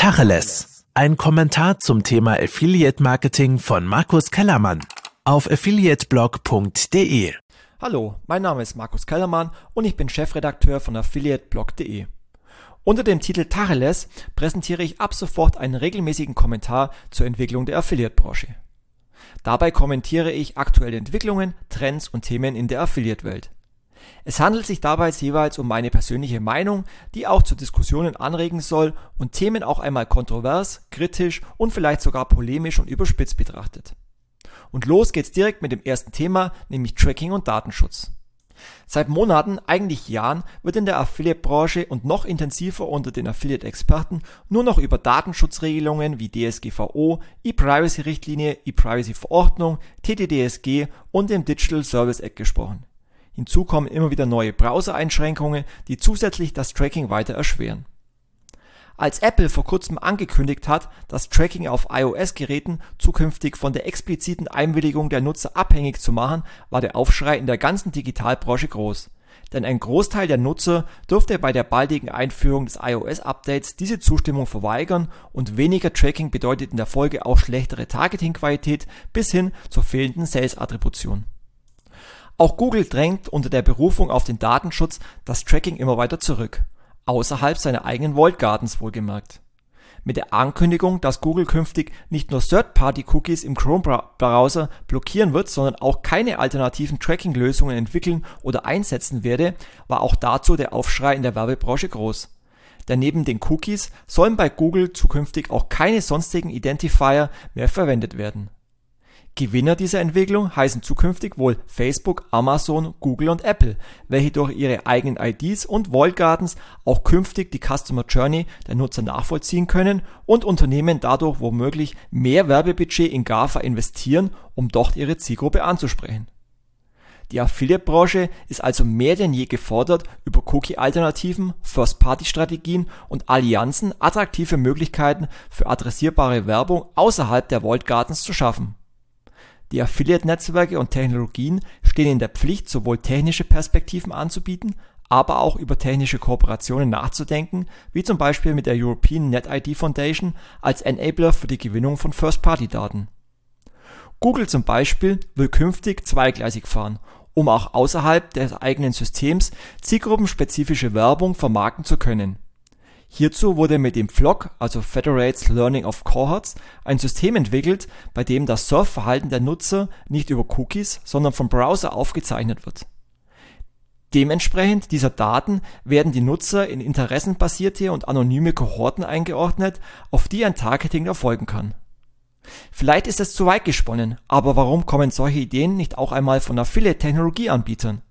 Tacheles. Ein Kommentar zum Thema Affiliate Marketing von Markus Kellermann auf affiliateblog.de. Hallo, mein Name ist Markus Kellermann und ich bin Chefredakteur von affiliateblog.de. Unter dem Titel Tacheles präsentiere ich ab sofort einen regelmäßigen Kommentar zur Entwicklung der Affiliate-Branche. Dabei kommentiere ich aktuelle Entwicklungen, Trends und Themen in der Affiliate-Welt. Es handelt sich dabei jeweils um meine persönliche Meinung, die auch zu Diskussionen anregen soll und Themen auch einmal kontrovers, kritisch und vielleicht sogar polemisch und überspitzt betrachtet. Und los geht's direkt mit dem ersten Thema, nämlich Tracking und Datenschutz. Seit Monaten, eigentlich Jahren, wird in der Affiliate-Branche und noch intensiver unter den Affiliate-Experten nur noch über Datenschutzregelungen wie DSGVO, E-Privacy-Richtlinie, E-Privacy-Verordnung, TTDSG und dem Digital Service Act gesprochen. Hinzu kommen immer wieder neue Browser-Einschränkungen, die zusätzlich das Tracking weiter erschweren. Als Apple vor kurzem angekündigt hat, das Tracking auf iOS-Geräten zukünftig von der expliziten Einwilligung der Nutzer abhängig zu machen, war der Aufschrei in der ganzen Digitalbranche groß. Denn ein Großteil der Nutzer dürfte bei der baldigen Einführung des iOS-Updates diese Zustimmung verweigern und weniger Tracking bedeutet in der Folge auch schlechtere Targeting-Qualität bis hin zur fehlenden Sales-Attribution. Auch Google drängt unter der Berufung auf den Datenschutz das Tracking immer weiter zurück, außerhalb seiner eigenen Walled Gardens wohlgemerkt. Mit der Ankündigung, dass Google künftig nicht nur Third-Party-Cookies im Chrome-Browser blockieren wird, sondern auch keine alternativen Tracking-Lösungen entwickeln oder einsetzen werde, war auch dazu der Aufschrei in der Werbebranche groß. Denn neben den Cookies sollen bei Google zukünftig auch keine sonstigen Identifier mehr verwendet werden Gewinner dieser Entwicklung heißen zukünftig wohl Facebook, Amazon, Google und Apple, welche durch ihre eigenen IDs und Walled Gardens auch künftig die Customer Journey der Nutzer nachvollziehen können und Unternehmen dadurch womöglich mehr Werbebudget in GAFA investieren, um dort ihre Zielgruppe anzusprechen. Die Affiliate-Branche ist also mehr denn je gefordert, über Cookie-Alternativen, First-Party-Strategien und Allianzen attraktive Möglichkeiten für adressierbare Werbung außerhalb der Walled Gardens zu schaffen die Affiliate-Netzwerke und Technologien stehen in der Pflicht, sowohl technische Perspektiven anzubieten, aber auch über technische Kooperationen nachzudenken, wie zum Beispiel mit der European NetID Foundation als Enabler für die Gewinnung von First-Party-Daten. Google zum Beispiel will künftig zweigleisig fahren, um auch außerhalb des eigenen Systems zielgruppenspezifische Werbung vermarkten zu können Hierzu wurde mit dem FLoC also Federates Learning of Cohorts) ein System entwickelt, bei dem das Surfverhalten der Nutzer nicht über Cookies, sondern vom Browser aufgezeichnet wird. Dementsprechend dieser Daten werden die Nutzer in interessenbasierte und anonyme Kohorten eingeordnet, auf die ein Targeting erfolgen kann. Vielleicht ist es zu weit gesponnen, aber warum kommen solche Ideen nicht auch einmal von Affiliate-Technologieanbietern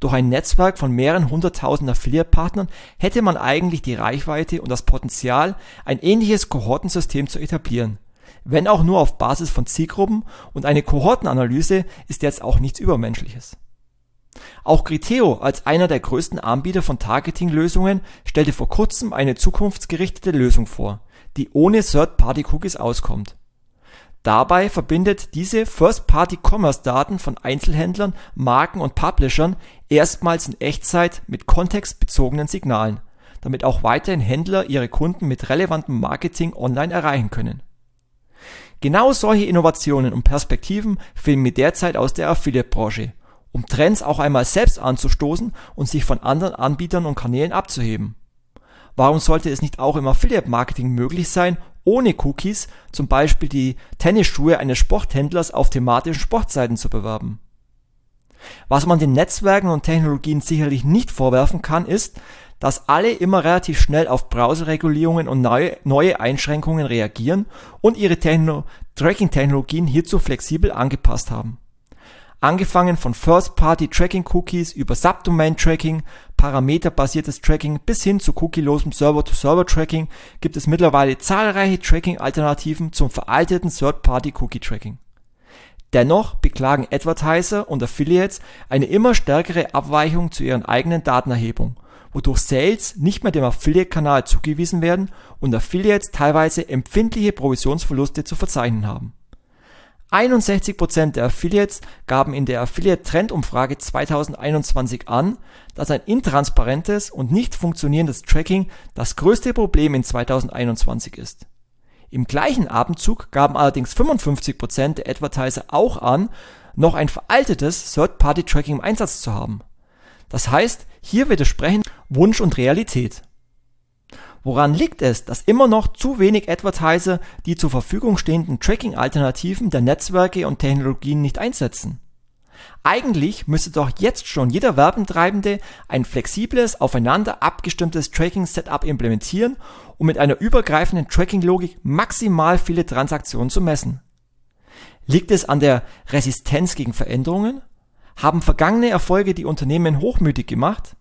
durch ein Netzwerk von mehreren hunderttausend Affiliate-Partnern hätte man eigentlich die Reichweite und das Potenzial, ein ähnliches Kohortensystem zu etablieren. Wenn auch nur auf Basis von Zielgruppen und eine Kohortenanalyse ist jetzt auch nichts Übermenschliches. Auch Criteo als einer der größten Anbieter von Targeting-Lösungen stellte vor kurzem eine zukunftsgerichtete Lösung vor, die ohne Third-Party-Cookies auskommt Dabei verbindet diese First-Party-Commerce-Daten von Einzelhändlern, Marken und Publishern erstmals in Echtzeit mit kontextbezogenen Signalen, damit auch weiterhin Händler ihre Kunden mit relevantem Marketing online erreichen können. Genau solche Innovationen und Perspektiven fehlen mir derzeit aus der Affiliate-Branche, um Trends auch einmal selbst anzustoßen und sich von anderen Anbietern und Kanälen abzuheben. Warum sollte es nicht auch im Affiliate-Marketing möglich sein, ohne Cookies zum Beispiel die Tennisschuhe eines Sporthändlers auf thematischen Sportseiten zu bewerben. Was man den Netzwerken und Technologien sicherlich nicht vorwerfen kann, ist, dass alle immer relativ schnell auf Browserregulierungen und neue, neue Einschränkungen reagieren und ihre Tracking-Technologien hierzu flexibel angepasst haben Angefangen von First-Party-Tracking-Cookies über Subdomain-Tracking, parameterbasiertes Tracking bis hin zu cookielosem Server-to-Server-Tracking gibt es mittlerweile zahlreiche Tracking-Alternativen zum veralteten Third-Party-Cookie-Tracking. Dennoch beklagen Advertiser und Affiliates eine immer stärkere Abweichung zu ihren eigenen Datenerhebung, wodurch Sales nicht mehr dem Affiliate-Kanal zugewiesen werden und Affiliates teilweise empfindliche Provisionsverluste zu verzeichnen haben 61% der Affiliates gaben in der Affiliate Trendumfrage 2021 an, dass ein intransparentes und nicht funktionierendes Tracking das größte Problem in 2021 ist. Im gleichen Abendzug gaben allerdings 55% der Advertiser auch an, noch ein veraltetes Third-Party-Tracking im Einsatz zu haben. Das heißt, hier widersprechen Wunsch und Realität. Woran liegt es, dass immer noch zu wenig Advertiser die zur Verfügung stehenden Tracking-Alternativen der Netzwerke und Technologien nicht einsetzen? Eigentlich müsste doch jetzt schon jeder Werbentreibende ein flexibles, aufeinander abgestimmtes Tracking-Setup implementieren, um mit einer übergreifenden Tracking-Logik maximal viele Transaktionen zu messen. Liegt es an der Resistenz gegen Veränderungen? Haben vergangene Erfolge die Unternehmen hochmütig gemacht?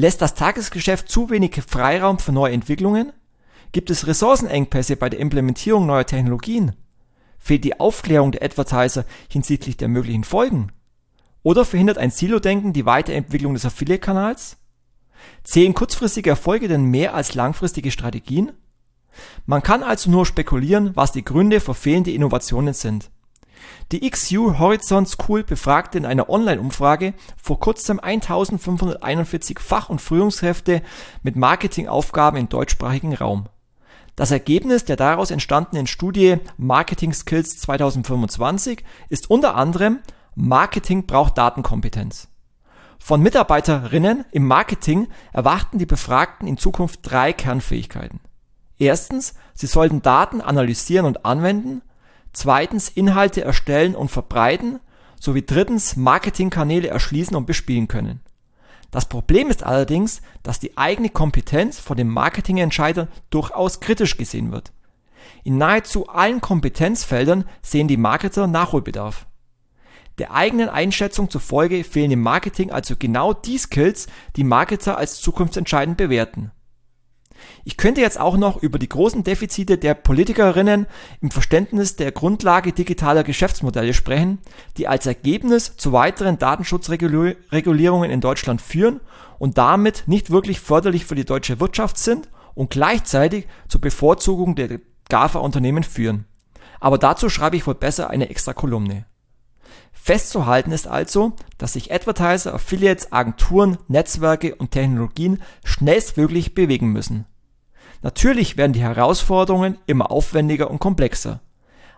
Lässt das Tagesgeschäft zu wenig Freiraum für neue Entwicklungen? Gibt es Ressourcenengpässe bei der Implementierung neuer Technologien? Fehlt die Aufklärung der Advertiser hinsichtlich der möglichen Folgen? Oder verhindert ein Silo-Denken die Weiterentwicklung des Affiliate-Kanals? Zählen kurzfristige Erfolge denn mehr als langfristige Strategien? Man kann also nur spekulieren, was die Gründe für fehlende Innovationen sind. Die XU Horizon School befragte in einer Online-Umfrage vor kurzem 1541 Fach- und Führungskräfte mit Marketingaufgaben im deutschsprachigen Raum. Das Ergebnis der daraus entstandenen Studie Marketing Skills 2025 ist unter anderem Marketing braucht Datenkompetenz. Von Mitarbeiterinnen im Marketing erwarten die Befragten in Zukunft drei Kernfähigkeiten. Erstens, sie sollten Daten analysieren und anwenden, zweitens Inhalte erstellen und verbreiten sowie drittens Marketingkanäle erschließen und bespielen können. Das Problem ist allerdings, dass die eigene Kompetenz von den Marketingentscheidern durchaus kritisch gesehen wird. In nahezu allen Kompetenzfeldern sehen die Marketer Nachholbedarf. Der eigenen Einschätzung zufolge fehlen im Marketing also genau die Skills, die Marketer als zukunftsentscheidend bewerten. Ich könnte jetzt auch noch über die großen Defizite der Politikerinnen im Verständnis der Grundlage digitaler Geschäftsmodelle sprechen, die als Ergebnis zu weiteren Datenschutzregulierungen in Deutschland führen und damit nicht wirklich förderlich für die deutsche Wirtschaft sind und gleichzeitig zur Bevorzugung der GAFA-Unternehmen führen. Aber dazu schreibe ich wohl besser eine extra Kolumne. Festzuhalten ist also, dass sich Advertiser, Affiliates, Agenturen, Netzwerke und Technologien schnellstmöglich bewegen müssen. Natürlich werden die Herausforderungen immer aufwendiger und komplexer.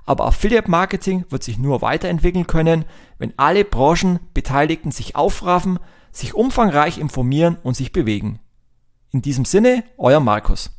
Aber Affiliate Marketing wird sich nur weiterentwickeln können, wenn alle Branchenbeteiligten sich aufraffen, sich umfangreich informieren und sich bewegen. In diesem Sinne, euer Markus.